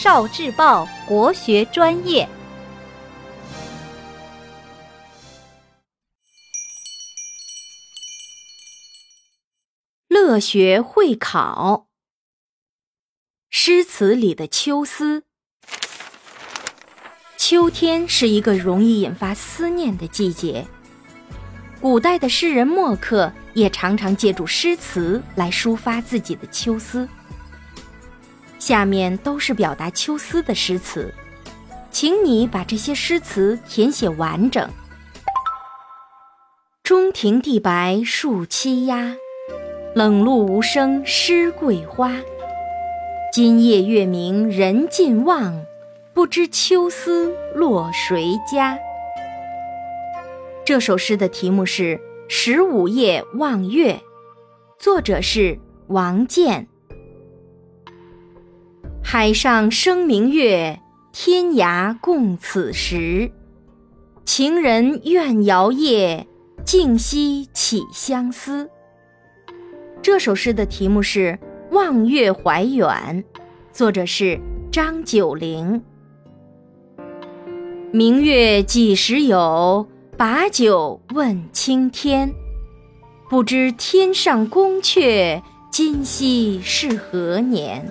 少智报国学专业，乐学会考。诗词里的秋思，秋天是一个容易引发思念的季节。古代的诗人墨客也常常借助诗词来抒发自己的秋思。下面都是表达秋思的诗词，请你把这些诗词填写完整。中庭地白树栖鸦，冷露无声湿桂花。今夜月明人尽望，不知秋思落谁家。这首诗的题目是《十五夜望月》，作者是王建。海上生明月，天涯共此时。情人怨遥夜，竟夕起相思。这首诗的题目是《望月怀远》，作者是张九龄。明月几时有？把酒问青天，不知天上宫阙，今夕是何年？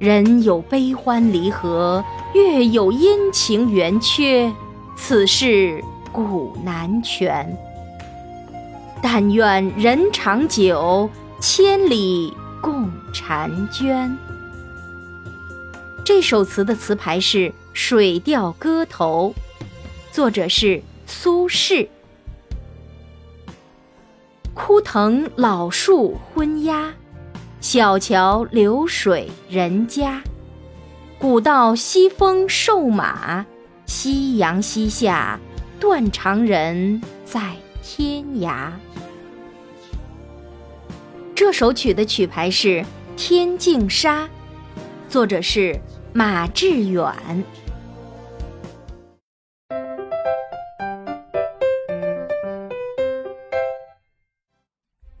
人有悲欢离合，月有阴晴圆缺，此事古难全。但愿人长久，千里共婵娟。这首词的词牌是《水调歌头》，作者是苏轼。枯藤老树昏鸦，小桥流水人家。古道西风瘦马，夕阳西下，断肠人在天涯。这首曲的曲牌是《天净沙》，作者是马致远。